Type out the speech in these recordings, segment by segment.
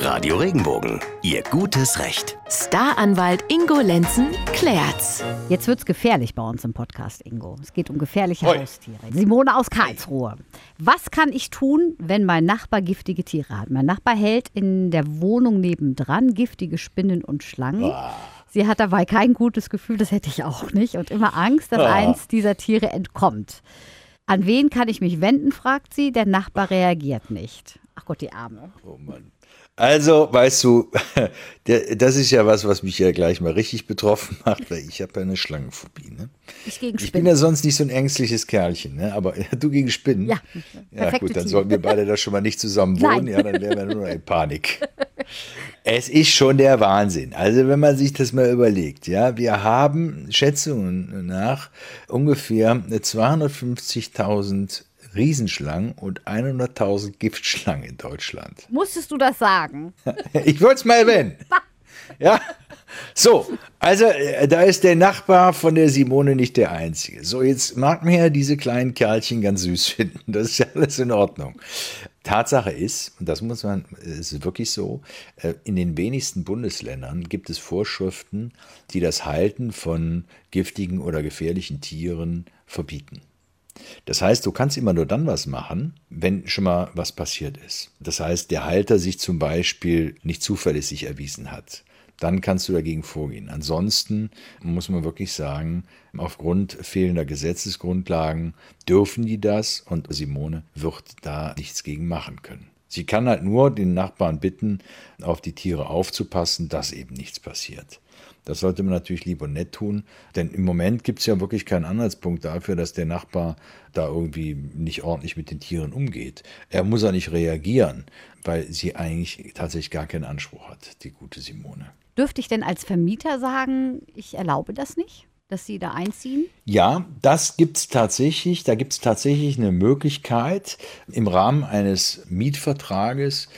Radio Regenbogen, Ihr gutes Recht. Staranwalt Ingo Lenzen klärt's. Jetzt wird's gefährlich bei uns im Podcast, Ingo. Es geht um gefährliche Oi. Haustiere. Simone aus Karlsruhe. Was kann ich tun, wenn mein Nachbar giftige Tiere hat? Mein Nachbar hält in der Wohnung nebendran giftige Spinnen und Schlangen. Sie hat dabei kein gutes Gefühl, das hätte ich auch nicht, und immer Angst, dass Ah. eins dieser Tiere entkommt. An wen kann ich mich wenden, fragt sie. Der Nachbar reagiert nicht. Ach Gott, die Arme. Oh Mann. Also, weißt du, das ist ja was, was mich ja gleich mal richtig betroffen macht, weil ich habe ja eine Schlangenphobie. Ne? Ich gegen Ich bin ja sonst nicht so ein ängstliches Kerlchen, ne? aber du gegen Spinnen? Ja, Ja gut, dann sollten wir beide da schon mal nicht zusammen wohnen, Nein. ja, dann wären wir nur noch in Panik. Es ist schon der Wahnsinn. Also wenn man sich das mal überlegt, ja, wir haben Schätzungen nach ungefähr 250.000 Riesenschlangen und 100.000 Giftschlangen in Deutschland. Musstest du das sagen? Ich wollte es mal erwähnen. Ja. So, also äh, da ist der Nachbar von der Simone nicht der Einzige. So, jetzt mag man ja diese kleinen Kerlchen ganz süß finden. Das ist ja alles in Ordnung. Tatsache ist, und das muss man, es ist wirklich so, äh, in den wenigsten Bundesländern gibt es Vorschriften, die das Halten von giftigen oder gefährlichen Tieren verbieten. Das heißt, du kannst immer nur dann was machen, wenn schon mal was passiert ist. Das heißt, der Halter sich zum Beispiel nicht zuverlässig erwiesen hat. Dann kannst du dagegen vorgehen. Ansonsten muss man wirklich sagen, aufgrund fehlender Gesetzesgrundlagen dürfen die das und Simone wird da nichts gegen machen können. Sie kann halt nur den Nachbarn bitten, auf die Tiere aufzupassen, dass eben nichts passiert. Das sollte man natürlich lieb und nett tun, denn im Moment gibt es ja wirklich keinen Anhaltspunkt dafür, dass der Nachbar da irgendwie nicht ordentlich mit den Tieren umgeht. Er muss ja nicht reagieren, weil sie eigentlich tatsächlich gar keinen Anspruch hat, die gute Simone. Dürfte ich denn als Vermieter sagen, ich erlaube das nicht, dass Sie da einziehen? Ja, das gibt's tatsächlich. Da gibt's tatsächlich eine Möglichkeit, im Rahmen eines Mietvertrages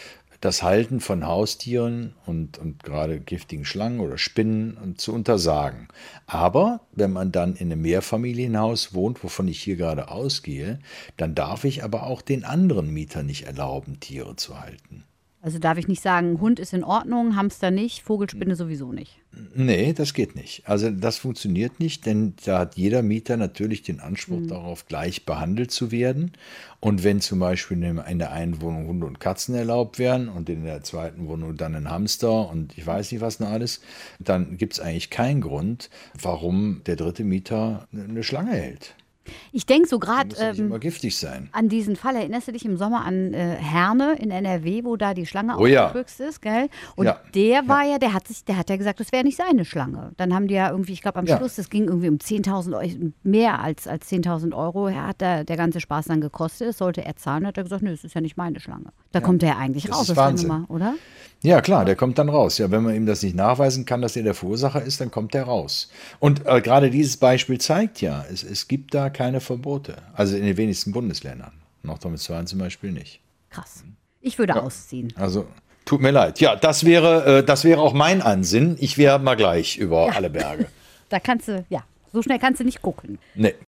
das Halten von Haustieren und, und gerade giftigen Schlangen oder Spinnen zu untersagen. Aber wenn man dann in einem Mehrfamilienhaus wohnt, wovon ich hier gerade ausgehe, dann darf ich aber auch den anderen Mietern nicht erlauben, Tiere zu halten. Also darf ich nicht sagen, Hund ist in Ordnung, Hamster nicht, Vogelspinne sowieso nicht. Nee, das geht nicht. Also das funktioniert nicht, denn da hat jeder Mieter natürlich den Anspruch darauf, gleich behandelt zu werden. Und wenn zum Beispiel in der einen Wohnung Hunde und Katzen erlaubt werden und in der zweiten Wohnung dann ein Hamster und ich weiß nicht was noch alles, dann gibt es eigentlich keinen Grund, warum der dritte Mieter eine Schlange hält. Ich denke so gerade ja ähm, an diesen Fall. Erinnerst du dich im Sommer an äh, Herne in NRW, wo da die Schlange Oh ja. aufgebüxt ist, gell? Und Ja. der war ja, der hat sich, der hat ja gesagt, das wäre nicht seine Schlange. Dann haben die ja irgendwie, ich glaube am Ja. Schluss, das ging irgendwie um 10.000 Euro, mehr als, als 10.000 Euro, hat der, der ganze Spaß dann gekostet. Das sollte er zahlen, hat er gesagt, nö, das ist ja nicht meine Schlange. Da kommt er ja eigentlich Das raus ist Wahnsinn. Nummer, oder? Ja, klar, der kommt dann raus. Ja, wenn man ihm das nicht nachweisen kann, dass er der Verursacher ist, dann kommt er raus. Und äh, gerade dieses Beispiel zeigt ja, es, es gibt da keine Verbote. Also in den wenigsten Bundesländern. Nordrhein-Westfalen zum Beispiel nicht. Krass. Ich würde ausziehen. Also tut mir leid. Ja, das wäre, äh, das wäre auch mein Ansinn. Ich wäre mal gleich über alle Berge. Da kannst du, ja, so schnell kannst du nicht gucken. Nee,